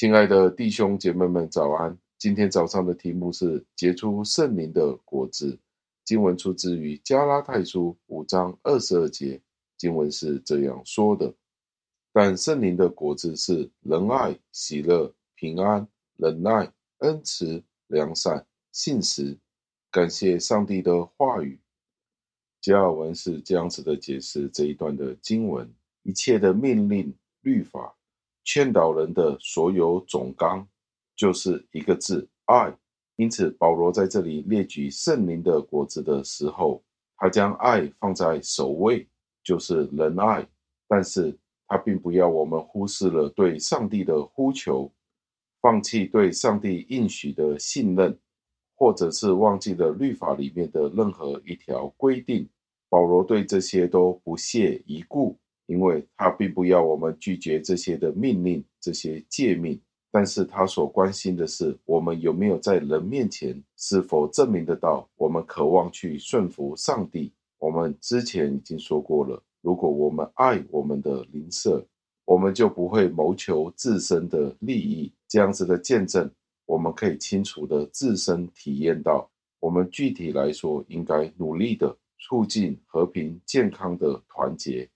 亲爱的弟兄姐妹们，早安！今天早上的题目是结出圣灵的果子。经文出自于加拉太书五章二十二节，经文是这样说的：但圣灵的果子是仁爱、喜乐、平安、忍耐、恩慈、良善、信实。感谢上帝的话语。加尔文是这样子的解释这一段的经文：一切的命令、律法。劝导人的所有总纲，就是一个字爱。因此，保罗在这里列举圣灵的果子的时候，他将爱放在首位，就是仁爱。但是他并不要我们忽视了对上帝的呼求，放弃对上帝应许的信任，或者是忘记了律法里面的任何一条规定。保罗对这些都不屑一顾。因为他并不要我们拒绝这些的命令、这些诫命，但是他所关心的是，我们有没有在人面前是否证明得到我们渴望去顺服上帝。我们之前已经说过了，如果我们爱我们的邻舍，我们就不会谋求自身的利益。这样子的见证，我们可以清楚的自身体验到，我们具体来说应该努力的促进和平、健康的团结。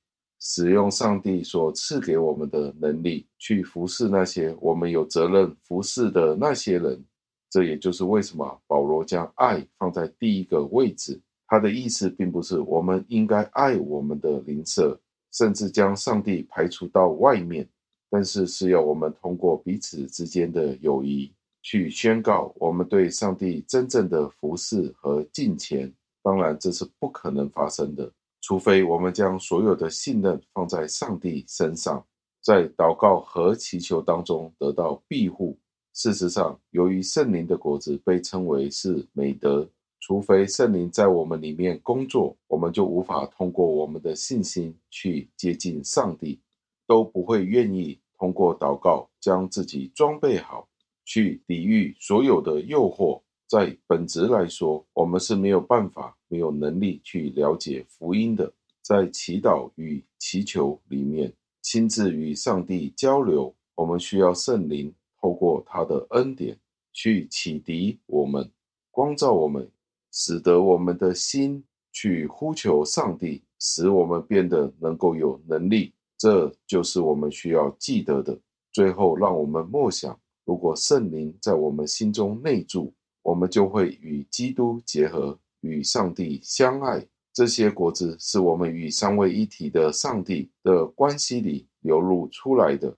使用上帝所赐给我们的能力，去服侍那些我们有责任服侍的那些人。这也就是为什么保罗将爱放在第一个位置。他的意思并不是我们应该爱我们的邻舍，甚至将上帝排除到外面，但是是要我们通过彼此之间的友谊，去宣告我们对上帝真正的服侍和敬虔。当然，这是不可能发生的。除非我们将所有的信任放在上帝身上，在祷告和祈求当中得到庇护。事实上，由于圣灵的果子被称为是美德，除非圣灵在我们里面工作，我们就无法通过我们的信心去接近上帝，都不会愿意通过祷告将自己装备好，去抵御所有的诱惑。在本质来说，我们是没有办法、没有能力去了解福音的。在祈祷与祈求里面，亲自与上帝交流，我们需要圣灵透过他的恩典去启迪我们、光照我们，使得我们的心去呼求上帝，使我们变得能够有能力。这就是我们需要记得的。最后，让我们默想：如果圣灵在我们心中内住，我们就会与基督结合，与上帝相爱。这些果子是我们与三位一体的上帝的关系里流露出来的。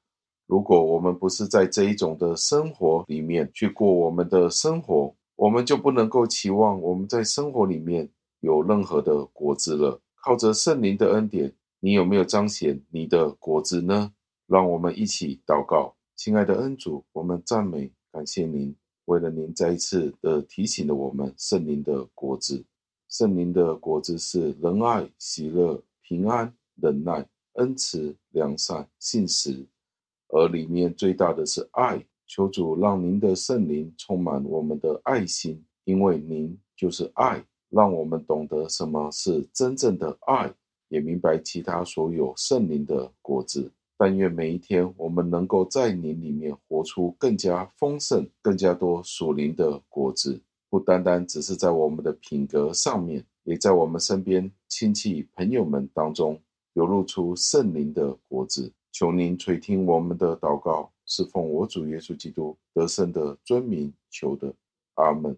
如果我们不是在这一种的生活里面去过我们的生活，我们就不能够期望我们在生活里面有任何的果子了。靠着圣灵的恩典，你有没有彰显你的果子呢？让我们一起祷告，亲爱的恩主，我们赞美感谢您。为了您再一次的提醒了我们圣灵的果子，圣灵的果子是仁爱、喜乐、平安、忍耐、恩慈、良善、信实，而里面最大的是爱。求主让您的圣灵充满我们的爱心，因为您就是爱，让我们懂得什么是真正的爱，也明白其他所有圣灵的果子。但愿每一天，我们能够在您里面活出更加丰盛、更加多属灵的果子，不单单只是在我们的品格上面，也在我们身边亲戚朋友们当中流露出圣灵的果子。求您垂听我们的祷告，是奉我主耶稣基督得胜的尊名求的，阿门。